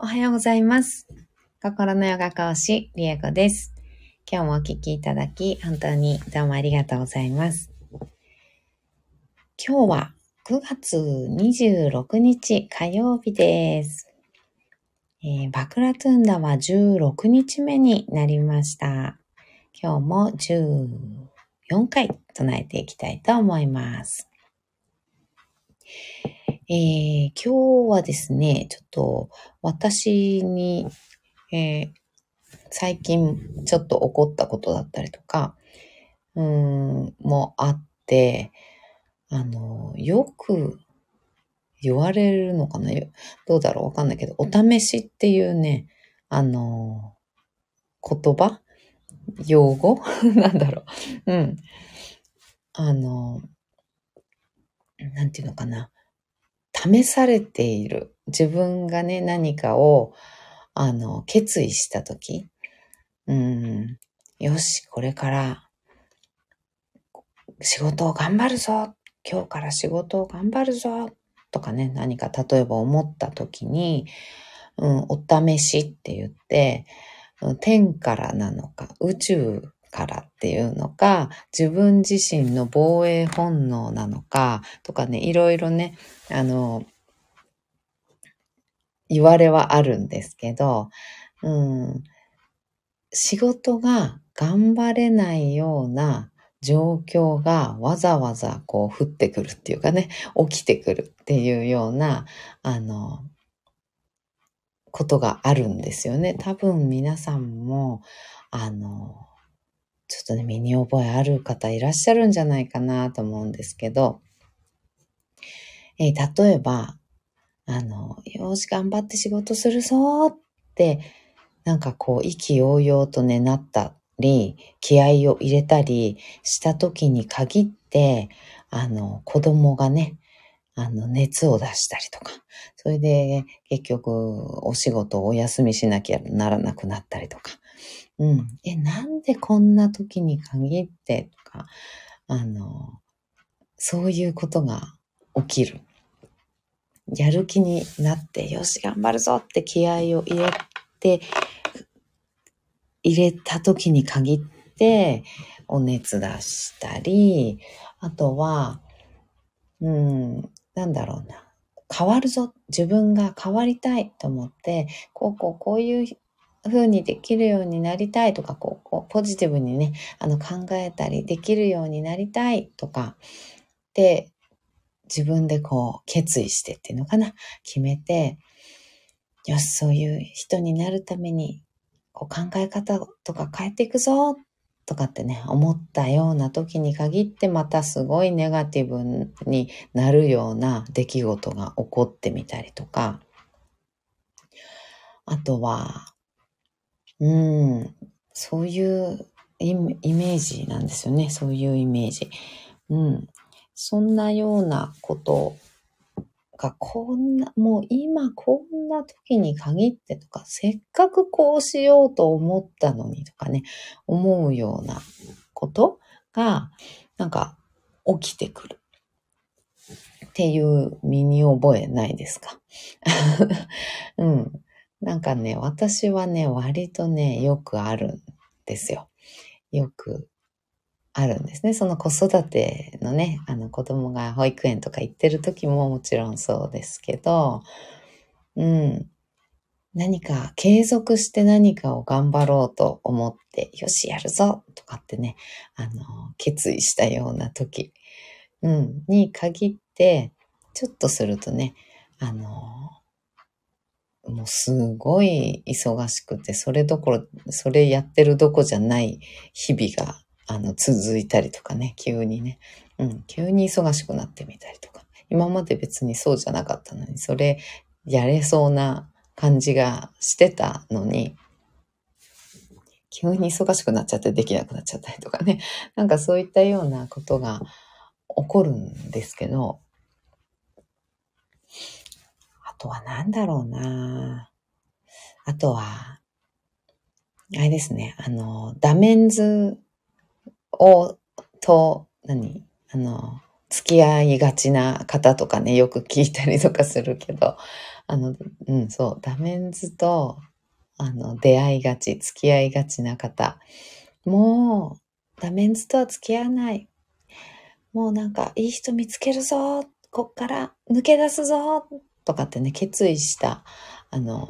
おはようございます。心のヨガ講師、リエコです。今日もお聞きいただき、本当にどうもありがとうございます。今日は9月26日火曜日です。えーバクラトゥンダは16日目になりました。今日も14回唱えていきたいと思います。えー今日はですね、ちょっと私に、えー最近ちょっと起こったことだったりとか、うん、もあって、あの、よく言われるのかな？どうだろう？わかんないけど、お試しっていうね、あの、言葉？用語？なんだろう。うん。あの、なんていうのかな？試されている。自分がね、何かを、あの、決意したとき、うん、よし、これから仕事を頑張るぞ。今日から仕事を頑張るぞ。とかね、何か例えば思ったときに、うん、お試しって言って、天からなのか、宇宙からっていうのか、自分自身の防衛本能なのか、とかね、いろいろね、あの、言われはあるんですけど、うん、仕事が頑張れないような状況がわざわざこう降ってくるっていうかね、起きてくるっていうような、あの、ことがあるんですよね。多分皆さんも、あの、ちょっとね、身に覚えある方いらっしゃるんじゃないかなと思うんですけど、えー例えば、あの、よし、頑張って仕事するぞって、なんかこう、意気揚々とね、なったり、気合を入れたりした時に限って、あの、子供がね、あの、熱を出したりとか、それで結局、お仕事をお休みしなきゃならなくなったりとか、うん。え、なんでこんな時に限ってとか、あの、そういうことが起きる？やる気になって、よし、頑張るぞって気合を入れて、入れた時に限って、お熱出したり、あとは、うん、なんだろうな。変わるぞ。自分が変わりたいと思って、こうこうこういう風にできるようになりたいとか、こう、こうポジティブにね、あの考えたりできるようになりたいとか、で、自分でこう決意してっていうのかな、決めて、よし、そういう人になるために、こう考え方とか変えていくぞ、とかってね、思ったような時に限ってまたすごいネガティブになるような出来事が起こってみたりとか、あとは、うん、そういうイメージなんですよね。そういうイメージ。うん。そんなようなことが、こんな、もう今こんな時に限ってとか、せっかくこうしようと思ったのにとかね、思うようなことが、なんか起きてくる。っていう身に覚えないですか？うん。なんかね、私はね、割とね、よくあるんですよ。よくあるんですね。その子育てのね、あの子供が保育園とか行ってる時ももちろんそうですけど、うん。何か継続して何かを頑張ろうと思って、よし、やるぞとかってね、あの、決意したような時、うん、に限って、ちょっとするとね、あの、もうすごい忙しくて、それどころ、それやってるどこじゃない日々が、あの、続いたりとかね、急にね、うん、急に忙しくなってみたりとか。今まで別にそうじゃなかったのに、それやれそうな感じがしてたのに、急に忙しくなっちゃってできなくなっちゃったりとかね。なんかそういったようなことが起こるんですけど、とは何だろうな。あとは、あれですね、あの、ダメンズを、と、何？あの、付き合いがちな方とかね、よく聞いたりとかするけど、あの、うん、そう、ダメンズと、あの、出会いがち、付き合いがちな方。もう、ダメンズとは付き合わない。もうなんか、いい人見つけるぞ。こっから抜け出すぞ。とかってね、決意した、あの、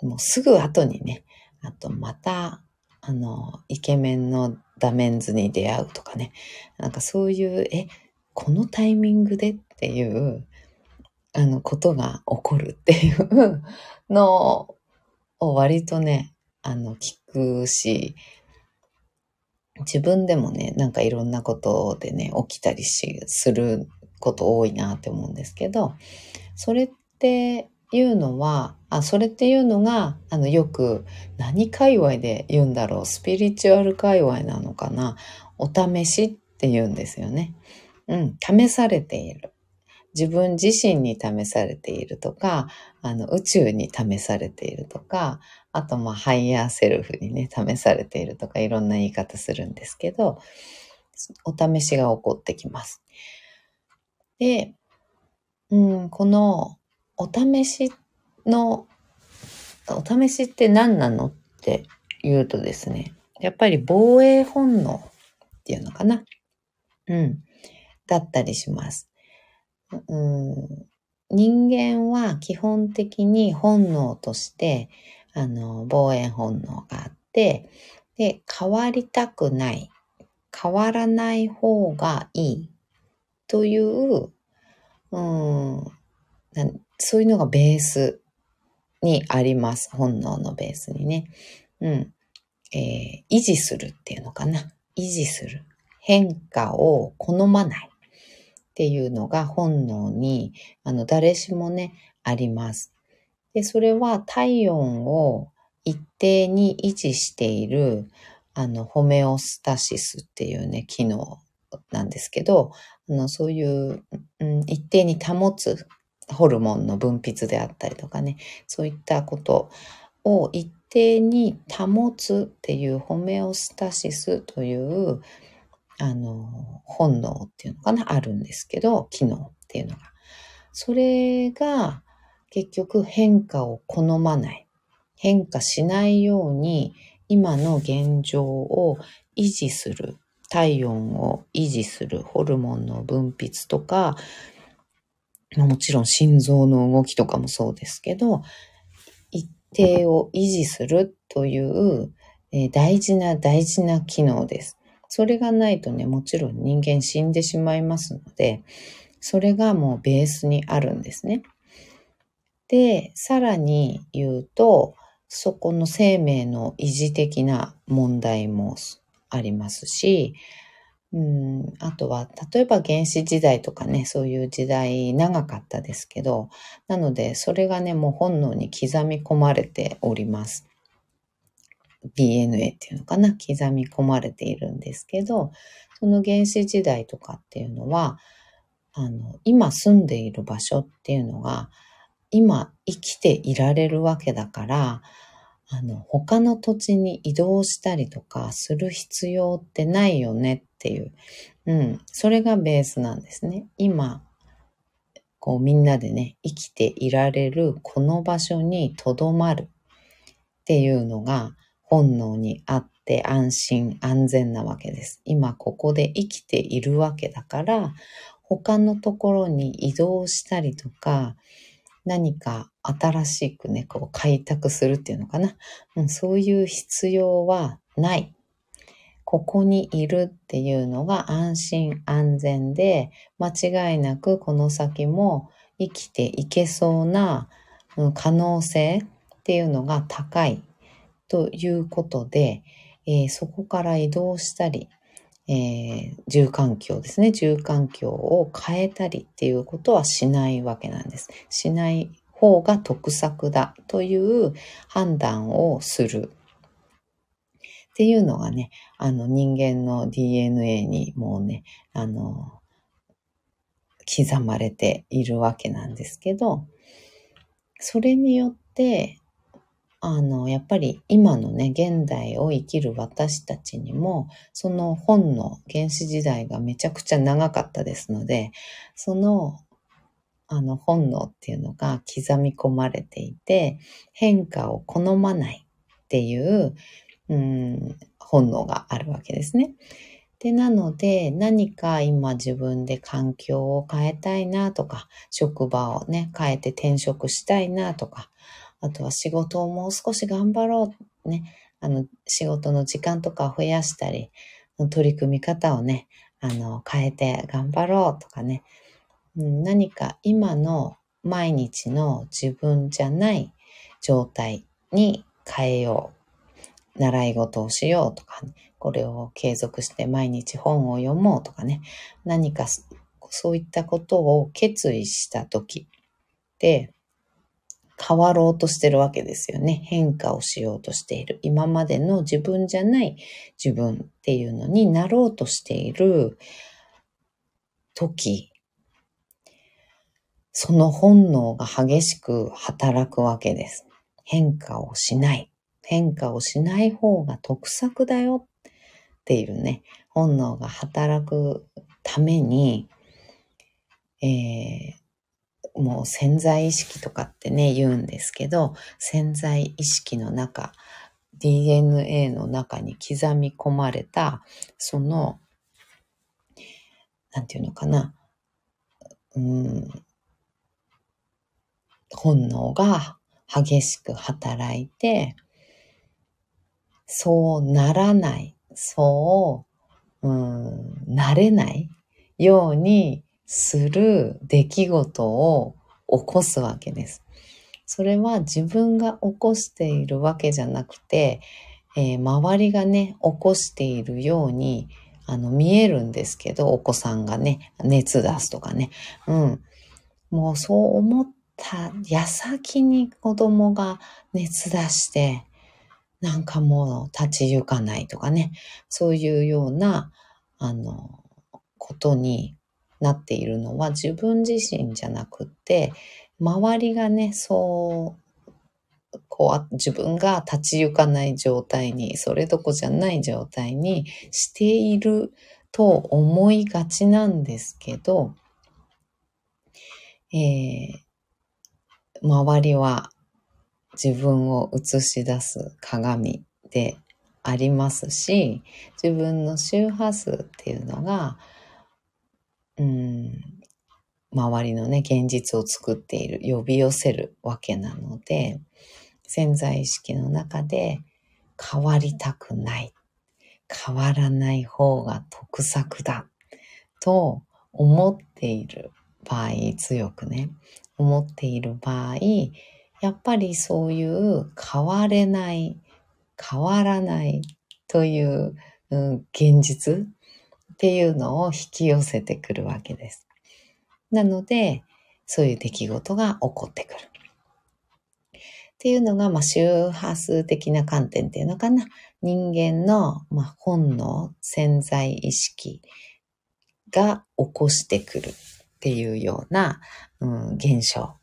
もうすぐ後にね、あとまた、あの、イケメンのダメンズに出会うとかね、なんかそういう、え、このタイミングでっていう、あの、ことが起こるっていうのを割とね、あの、聞くし、自分でもね、なんかいろんなことでね、起きたりし、すること多いなって思うんですけど、それっていうのは、あ、それっていうのが、あの、よく、何界隈で言うんだろう、スピリチュアル界隈なのかな、お試しって言うんですよね。うん、試されている。自分自身に試されているとか、あの、宇宙に試されているとか、あと、まあ、ハイヤーセルフにね、試されているとか、いろんな言い方するんですけど、お試しが起こってきます。で、うん、このお試しの、お試しって何なのって言うとですね、やっぱり防衛本能っていうのかな。うん。だったりします。うん、人間は基本的に本能として、あの、防衛本能があって、で、変わりたくない、変わらない方がいいという、うん、そういうのがベースにあります。本能のベースにね。うん。えー、維持するっていうのかな。維持する。変化を好まない。っていうのが本能に、あの、誰しもね、あります。で、それは体温を一定に維持している、あの、ホメオスタシスっていうね、機能なんですけど、あの、そういう、うん、一定に保つホルモンの分泌であったりとかね、そういったことを一定に保つっていうホメオスタシスという、あの、本能っていうのかな、あるんですけど、機能っていうのが。それが結局変化を好まない。変化しないように今の現状を維持する。体温を維持するホルモンの分泌とか、もちろん心臓の動きとかもそうですけど、一定を維持するという、えー、大事な大事な機能です。それがないとね、もちろん人間死んでしまいますので、それがもうベースにあるんですね。で、さらに言うと、そこの生命の維持的な問題もありますし、うん、あとは、例えば原始時代とかね、そういう時代長かったですけど、なので、それがね、もう本能に刻み込まれております。DNA っていうのかな、刻み込まれているんですけど、その原始時代とかっていうのは、あの、今住んでいる場所っていうのが、今生きていられるわけだから、あの、他の土地に移動したりとかする必要ってないよねっていう。うん。それがベースなんですね。今、こうみんなでね、生きていられるこの場所に留まるっていうのが、本能にあって安心安全なわけです。今ここで生きているわけだから、他のところに移動したりとか、何か新しくね、こう開拓するっていうのかな。うん、そういう必要はない。ここにいるっていうのが安心安全で、間違いなくこの先も生きていけそうな可能性っていうのが高いということで、えー、そこから移動したり、えー、住環境ですね。住環境を変えたりっていうことはしないわけなんです。しない方が得策だという判断をする。っていうのがね、あの人間の DNA にもうね、あの、刻まれているわけなんですけど、それによってあの、やっぱり今のね、現代を生きる私たちにも、その本の原始時代がめちゃくちゃ長かったですので、その、あの本能っていうのが刻み込まれていて、変化を好まないっていう、うん、本能があるわけですね。で、なので、何か今自分で環境を変えたいなとか、職場をね、変えて転職したいなとか、あとは仕事をもう少し頑張ろう。ね。あの、仕事の時間とかを増やしたり、取り組み方をね、あの、変えて頑張ろうとかね。何か今の毎日の自分じゃない状態に変えよう。習い事をしようとか、ね、これを継続して毎日本を読もうとかね。何かそういったことを決意した時で、変わろうとしてるわけですよね。変化をしようとしている。今までの自分じゃない自分っていうのになろうとしている時、その本能が激しく働くわけです。変化をしない。変化をしない方が得策だよっていうね、本能が働くために、えー、もう潜在意識とかってね、言うんですけど、潜在意識の中、DNA の中に刻み込まれた、その、なんていうのかな、うん、本能が激しく働いて、そうならない、そう、うん、なれないようにする出来事を起こすわけです。それは自分が起こしているわけじゃなくて、えー、周りがね、起こしているように、あの、見えるんですけど、お子さんがね、熱出すとかね。うん。もうそう思った矢先に子供が熱出して、なんかもう立ち行かないとかね。そういうような、あの、ことになっているのは自分自身じゃなくって、周りがね、そう、こう、自分が立ち行かない状態に、それどこじゃない状態にしていると思いがちなんですけど、えー、周りは自分を映し出す鏡でありますし、自分の周波数っていうのが、うん、周りのね、現実を作っている、呼び寄せるわけなので、潜在意識の中で変わりたくない。変わらない方が得策だ。と思っている場合、強くね、思っている場合、やっぱりそういう変われない、変わらないという、うん、現実っていうのを引き寄せてくるわけです。なので、そういう出来事が起こってくる。っていうのが、まあ、周波数的な観点っていうのかな。人間の、まあ、本能、潜在意識が起こしてくるっていうような、うん、現象。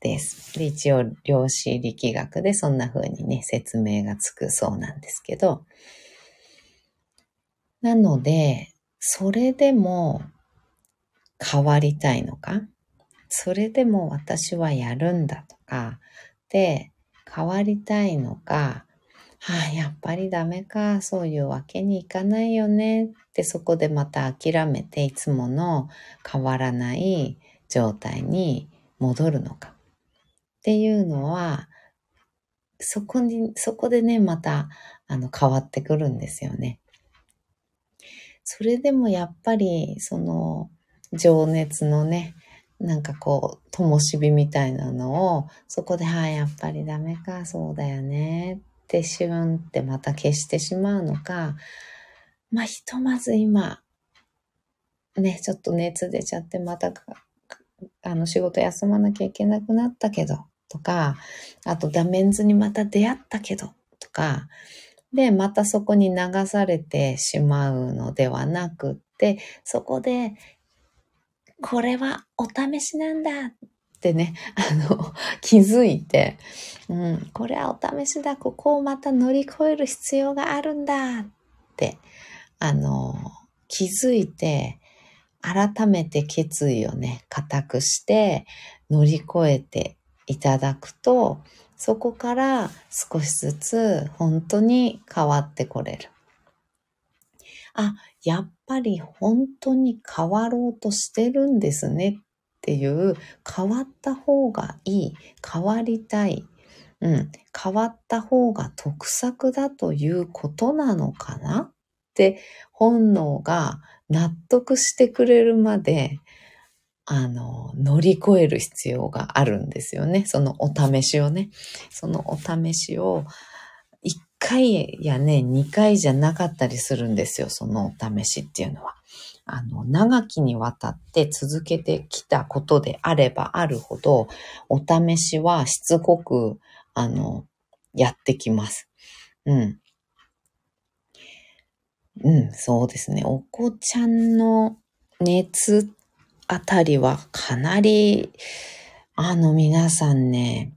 です。で、一応、量子力学でそんな風にね、説明がつくそうなんですけど、なので、それでも変わりたいのか？それでも私はやるんだとか、で、変わりたいのか、はあ、やっぱりダメか、そういうわけにいかないよね。ってそこでまた諦めていつもの変わらない状態に戻るのか。っていうのは、そこに、そこでね、また、あの、変わってくるんですよね。それでもやっぱり、その、情熱のね、なんかこう、灯火みたいなのを、そこで、はい、やっぱりダメか、そうだよね、ってシュンってまた消してしまうのか、まあ、ひとまず今、ね、ちょっと熱出ちゃって、また、あの、仕事休まなきゃいけなくなったけど、とか、あとダメンズにまた出会ったけど、とか、で、またそこに流されてしまうのではなくって、そこで、これはお試しなんだってね、あの、気づいて、うん、これはお試しだ、ここをまた乗り越える必要があるんだって、あの、気づいて、改めて決意をね、固くして乗り越えていただくと、そこから少しずつ本当に変わってこれる。あ、やっぱり本当に変わろうとしてるんですねっていう変わった方がいい、変わりたい、うん、変わった方が得策だということなのかな？って本能が納得してくれるまであの、乗り越える必要があるんですよね。そのお試しをね。そのお試しを、1回やね、2回じゃなかったりするんですよ。そのお試しっていうのは。あの、長きにわたって続けてきたことであればあるほど、お試しはしつこく、あの、やってきます。うん。うん、そうですね。お子ちゃんの熱あたりはかなり、あの皆さんね、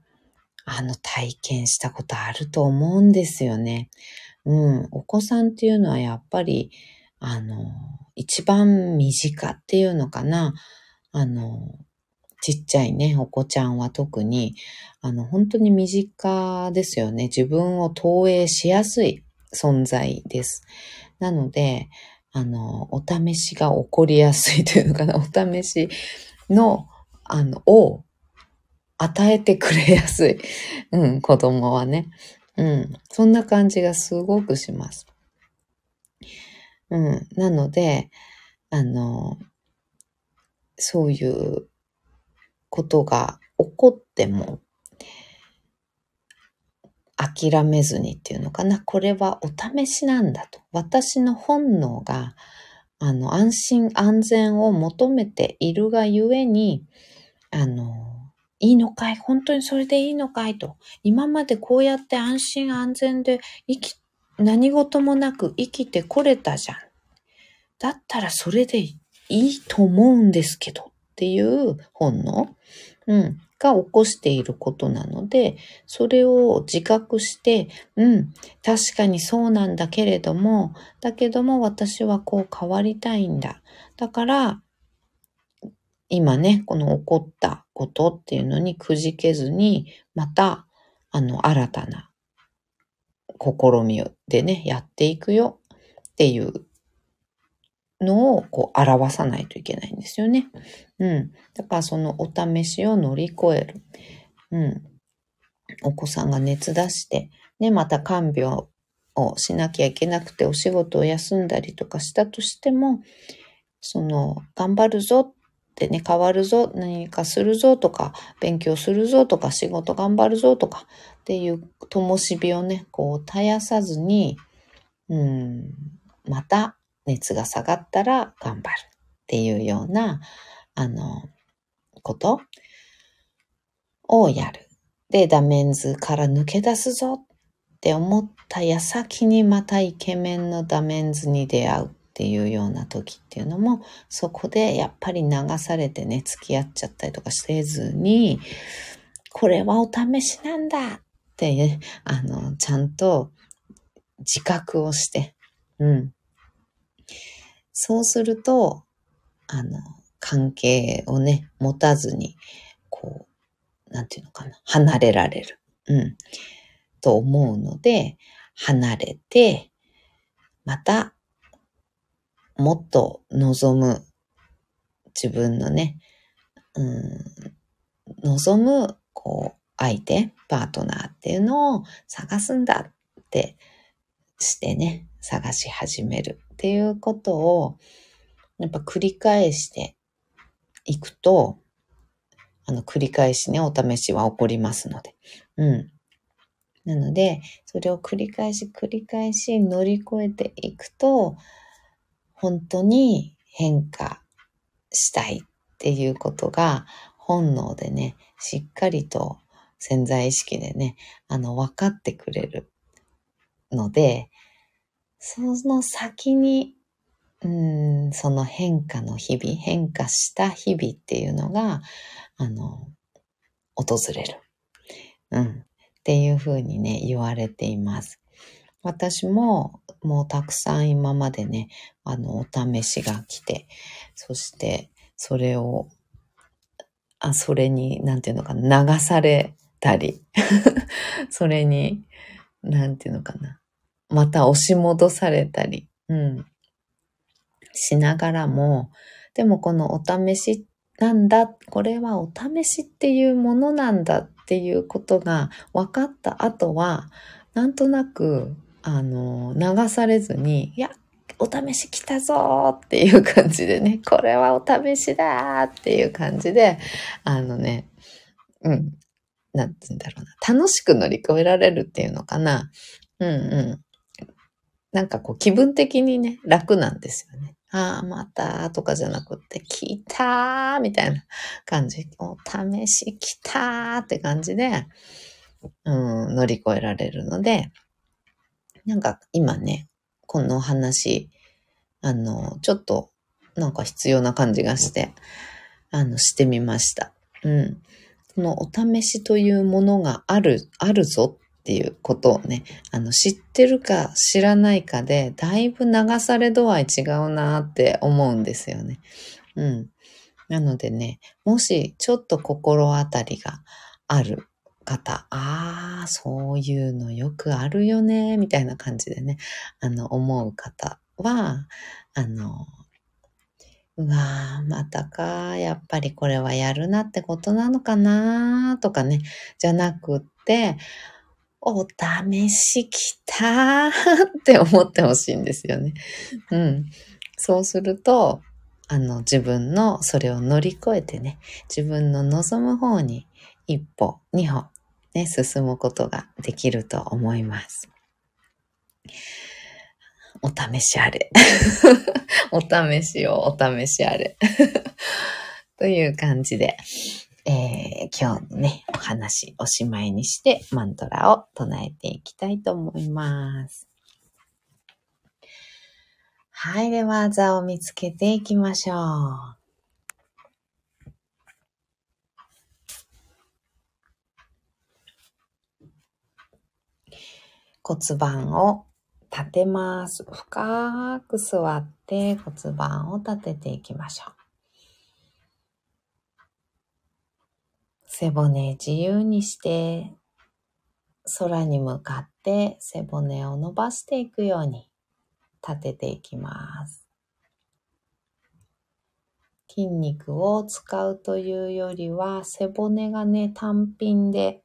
あの体験したことあると思うんですよね。うん、お子さんっていうのはやっぱり、あの、一番身近っていうのかな。あの、ちっちゃいね、お子ちゃんは特に、あの、本当に身近ですよね。自分を投影しやすい存在です。なので、あの、お試しが起こりやすいというのかな、お試しの、あの、を与えてくれやすい。うん、子供はね。うん、そんな感じがすごくします。うん、なので、あの、そういうことが起こっても、諦めずにっていうのかな。これはお試しなんだと。私の本能が、あの、安心安全を求めているがゆえに、あの、いいのかい？本当にそれでいいのかい？と。今までこうやって安心安全で生き、何事もなく生きてこれたじゃん。だったらそれでいいと思うんですけどっていう本能？うん。が起こしていることなので、それを自覚して、うん、確かにそうなんだけれども、だけども私はこう変わりたいんだ。だから、今ね、この起こったことっていうのにくじけずに、また、あの、新たな試みでね、やっていくよっていうのをこう表さないといけないんですよね。うん。だからそのお試しを乗り越える。うん。お子さんが熱出して、ね、また看病をしなきゃいけなくてお仕事を休んだりとかしたとしても、その、頑張るぞってね、変わるぞ、何かするぞとか、勉強するぞとか、仕事頑張るぞとかっていう灯火をね、こう絶やさずに、うん、また熱が下がったら頑張るっていうような、あの、ことをやる。で、ダメンズから抜け出すぞって思った矢先にまたイケメンのダメンズに出会うっていうような時っていうのも、そこでやっぱり流されてね、付き合っちゃったりとかせずに、これはお試しなんだってね、あの、ちゃんと自覚をして、うん。そうすると、あの、関係をね、持たずに、こう、なんていうのかな、離れられる。うん。と思うので、離れて、また、もっと望む自分のね、うん、望む、こう、相手、パートナーっていうのを探すんだってしてね、探し始めるっていうことを、やっぱ繰り返していくと、あの、繰り返しね、お試しは起こりますので。うん。なので、それを繰り返し繰り返し乗り越えていくと、本当に変化したいっていうことが本能でね、しっかりと潜在意識でね、あの、分かってくれるので、その先に、うん、その変化の日々、変化した日々っていうのが、あの、訪れる。うん。っていうふうにね、言われています。私ももうたくさん今までね、あの、お試しが来て、そしてそれを、あ、それに、なんていうのかな、流されたり、それに、なんていうのかな、また押し戻されたり、うん、しながらも、でもこのお試しなんだ、これはお試しっていうものなんだっていうことが分かった後は、なんとなく、あの、流されずに、いや、お試し来たぞっていう感じでね、これはお試しだっていう感じで、あのね、うん、なんて言うんだろうな、楽しく乗り越えられるっていうのかな。うんうん。なんかこう気分的にね、楽なんですよね。ああ、またとかじゃなくって、来たーみたいな感じ。お試し来たーって感じで、うん、乗り越えられるので、なんか今ね、この話、あの、ちょっとなんか必要な感じがして、あの、してみました。うん。このお試しというものがある、あるぞっていうことをね、あの、知ってるか知らないかで、だいぶ流され度合い違うなって思うんですよね。うん。なのでね、もしちょっと心当たりがある方、ああ、そういうのよくあるよね、みたいな感じでね、あの、思う方は、あの、うわー、またか、やっぱりこれはやるなってことなのかなとかね、じゃなくって、お試し来たって思ってほしいんですよね。うん。そうすると、あの、自分のそれを乗り越えてね、自分の望む方に一歩、二歩、ね、進むことができると思います。お試しあれ。お試しをお試しあれ。という感じで、えー、今日のね、お話おしまいにしてマントラを唱えていきたいと思います。はい、では座を見つけていきましょう。骨盤を立てます。深く座って骨盤を立てていきましょう。背骨自由にして空に向かって背骨を伸ばしていくように立てていきます。筋肉を使うというよりは背骨がね単品で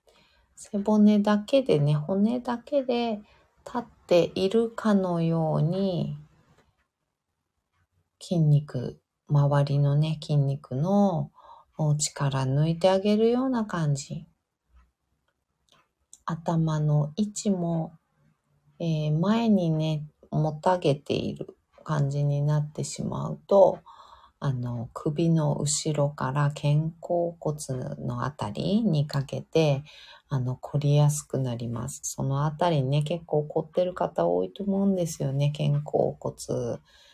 背骨だけでね、骨だけで立っているかのように、筋肉、周りのね、筋肉の力抜いてあげるような感じ。頭の位置も、えー、前にね、もたげている感じになってしまうと、あの、首の後ろから肩甲骨のあたりにかけて、あの、凝りやすくなります。そのあたりね、結構凝ってる方多いと思うんですよね。肩甲骨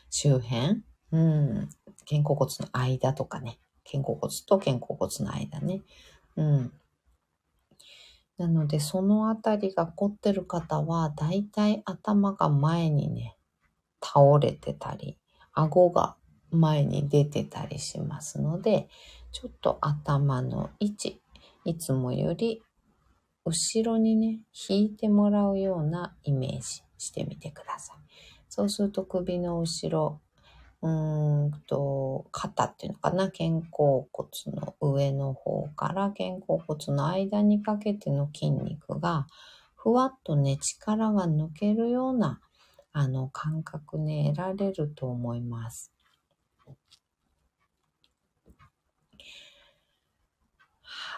周辺。うん。肩甲骨の間とかね。肩甲骨と肩甲骨の間ね。うん。なので、そのあたりが凝ってる方は、だいたい頭が前にね、倒れてたり、顎が前に出てたりしますので、ちょっと頭の位置、いつもより後ろにね、引いてもらうようなイメージしてみてください。そうすると首の後ろ、うんと、肩っていうのかな、肩甲骨の上の方から肩甲骨の間にかけての筋肉が、ふわっとね、力が抜けるような、あの、感覚ね、得られると思います。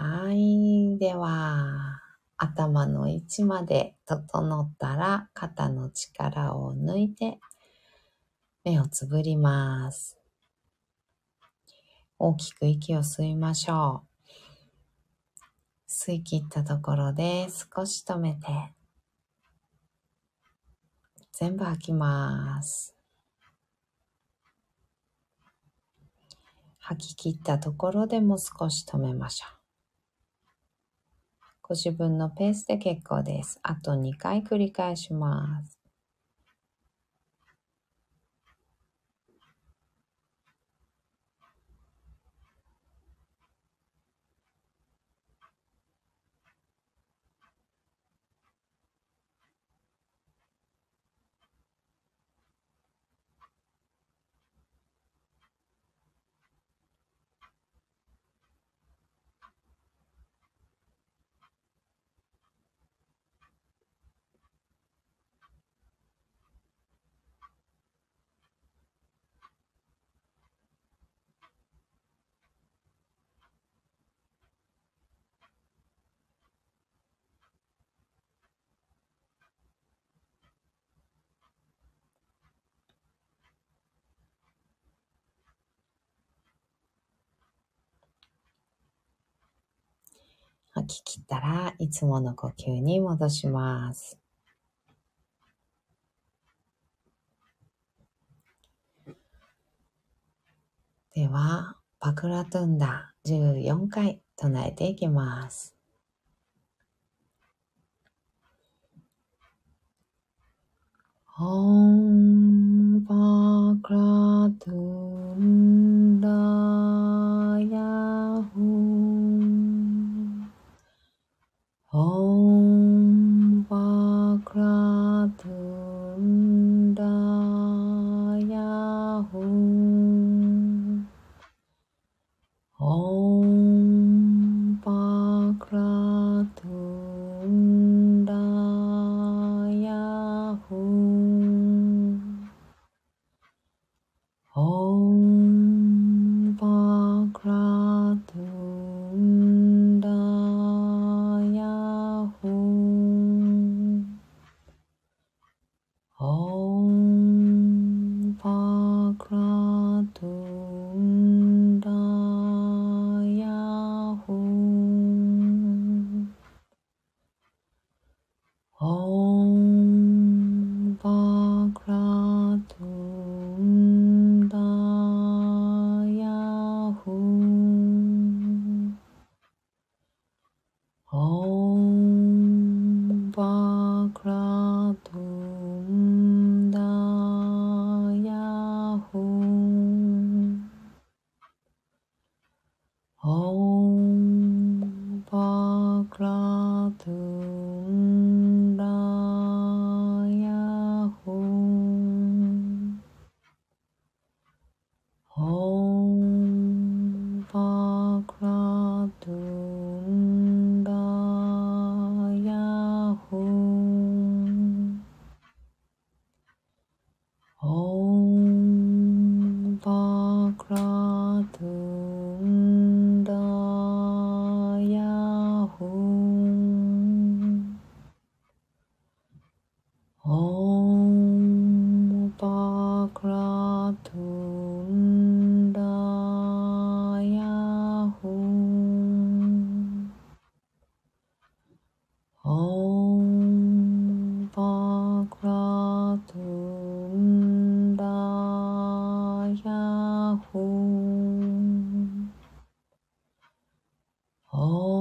はい。では、頭の位置まで整ったら、肩の力を抜いて、目をつぶります。大きく息を吸いましょう。吸い切ったところで少し止めて、全部吐きます。吐き切ったところでも少し止めましょう。ご自分のペースで結構です。あと2回繰り返します。吐き切ったらいつもの呼吸に戻します。では、パクラトゥンダ14回唱えていきます。オンパクラトゥンダ Oh. 哦。Oh.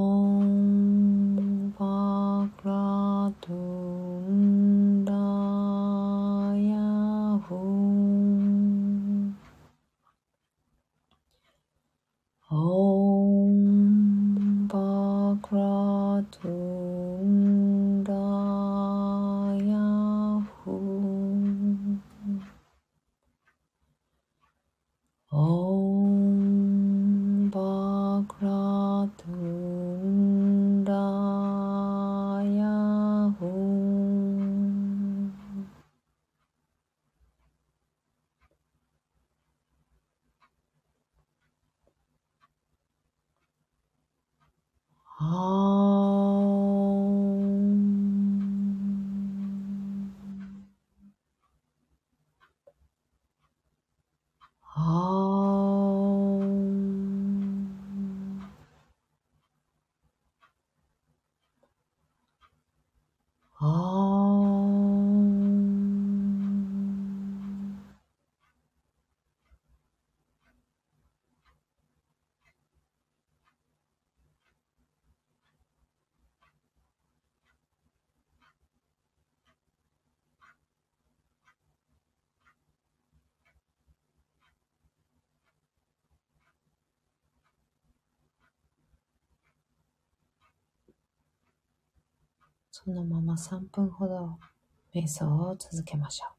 そのまま3分ほど瞑想を続けましょう。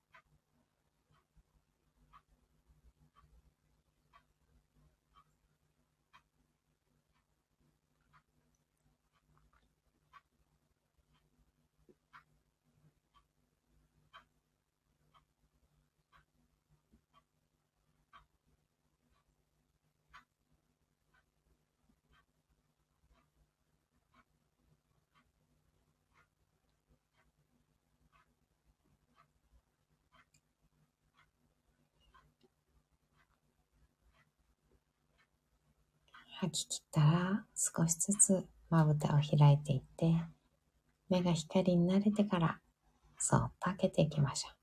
吐き切ったら少しずつまぶたを開いていって目が光に慣れてからそっと開けていきましょう。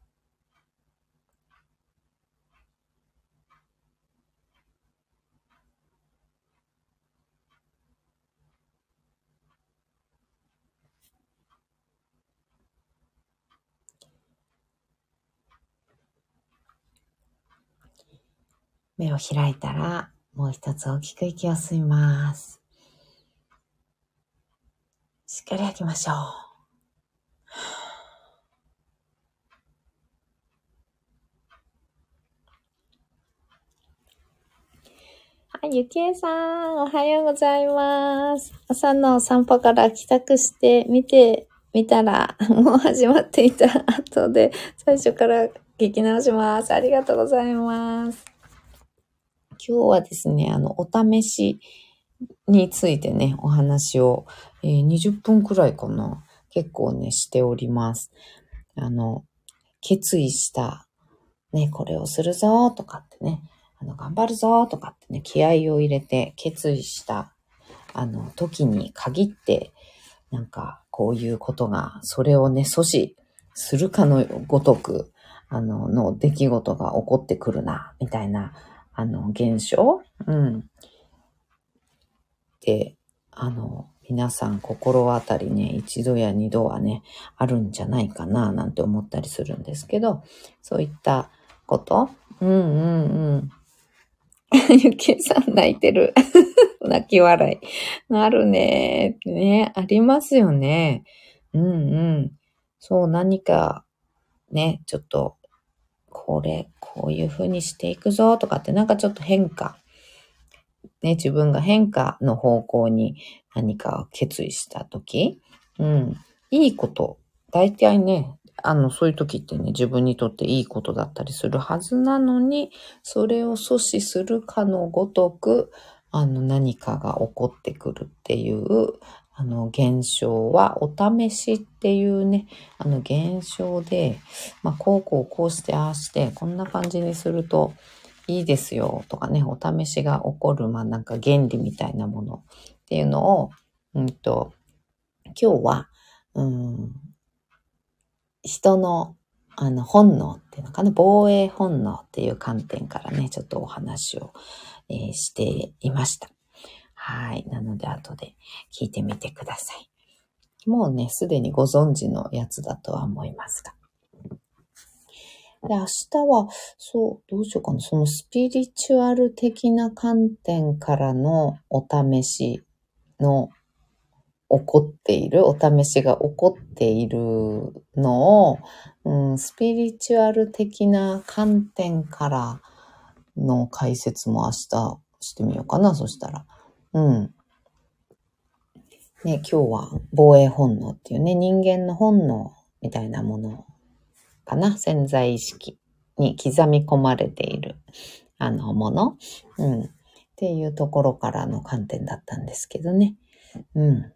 目を開いたらもう一つ大きく息を吸います。しっかり吐きましょう。はい、ゆきえさん、おはようございます。朝の散歩から帰宅して見てみたら、もう始まっていた後で、最初から聞き直します。ありがとうございます。今日はですね、あの、お試しについてね、お話を、えー、20分くらいかな。結構ね、しております。あの、決意した、ね、これをするぞとかってね、あの、頑張るぞとかってね、気合を入れて決意した、あの、時に限って、なんか、こういうことが、それをね、阻止するかのごとく、あの、の出来事が起こってくるな、みたいな、あの、現象？うん。で、あの、皆さん心当たりね、一度や二度はね、あるんじゃないかな、なんて思ったりするんですけど、そういったこと、うんうんうん。ゆきさん泣いてる。泣き笑い。なるね。ね、ありますよね。うんうん。そう、何か、ね、ちょっと、これ、こういう風にしていくぞとかって、なんかちょっと変化。ね、自分が変化の方向に何かを決意したとき、うん、いいこと。大体ね、あの、そういう時ってね、自分にとっていいことだったりするはずなのに、それを阻止するかのごとく、あの、何かが起こってくるっていう、あの、現象は、お試しっていうね、あの、現象で、まあ、こうこうこうして、ああして、こんな感じにするといいですよ、とかね、お試しが起こる、まあ、なんか原理みたいなものっていうのを、うんと、今日は、うん、人のあの本能っていうのかな、防衛本能っていう観点からね、ちょっとお話を、えー、していました。はい。なので後で聞いてみてください。もうね、すでにご存知のやつだとは思いますが。で、明日は、そう、どうしようかな。そのスピリチュアル的な観点からのお試しの起こっている、お試しが起こっているのを、うん、スピリチュアル的な観点からの解説も明日してみようかな、そしたら。うん。ね、今日は防衛本能っていうね、人間の本能みたいなものかな、潜在意識に刻み込まれている、あの、もの。うん。っていうところからの観点だったんですけどね。うん。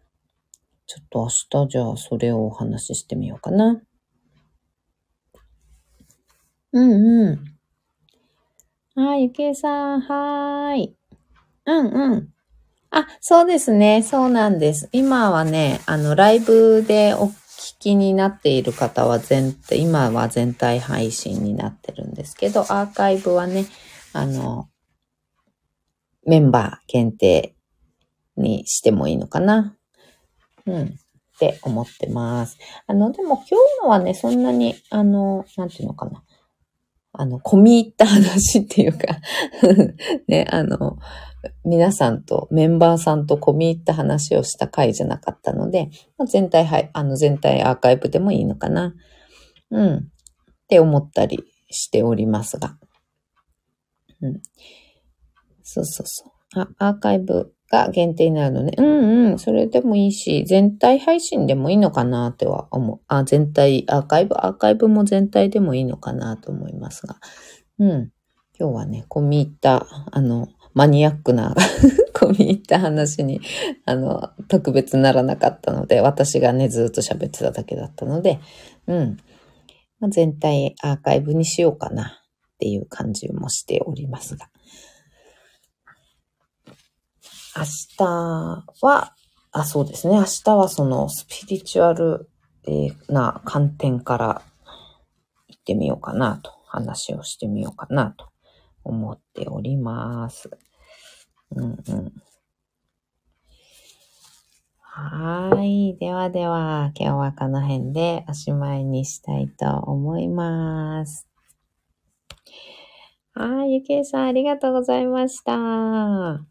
ちょっと明日じゃあそれをお話ししてみようかな。うんうん。はい、ゆきえさん、はーい。うんうん。あ、そうですね。そうなんです。今はね、あの、ライブでお聞きになっている方は全、今は全体配信になってるんですけど、アーカイブはね、あの、メンバー限定にしてもいいのかな。うん。って思ってます。あの、でも今日のはね、そんなに、あの、なんていうのかな。あの、込み入った話っていうか ね、あの、皆さんと、メンバーさんと込み入った話をした回じゃなかったので、まあ、全体、はい、あの、全体アーカイブでもいいのかな。うん。って思ったりしておりますが。うん。そうそうそう。あ、アーカイブが限定になるのね。うんうん、それでもいいし、全体配信でもいいのかなっては思う。あ、全体、アーカイブ、アーカイブも全体でもいいのかなと思いますが。うん。今日はね、込み入った、あの、マニアックな込み入った話に、あの、特別ならなかったので、私がね、ずっと喋ってただけだったので、うん。まあ、全体アーカイブにしようかなっていう感じもしておりますが。明日は、あ、そうですね。明日はそのスピリチュアルな観点から行ってみようかなと、話をしてみようかなと思っております。うんうん。はい。ではでは、今日はこの辺でおしまいにしたいと思います。はい。ゆきえさん、ありがとうございました。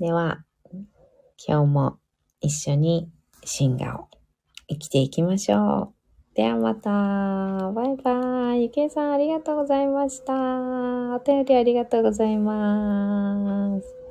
では、今日も一緒に進化を生きていきましょう。ではまた。バイバイ。ゆけいさんありがとうございました。お便りありがとうございます。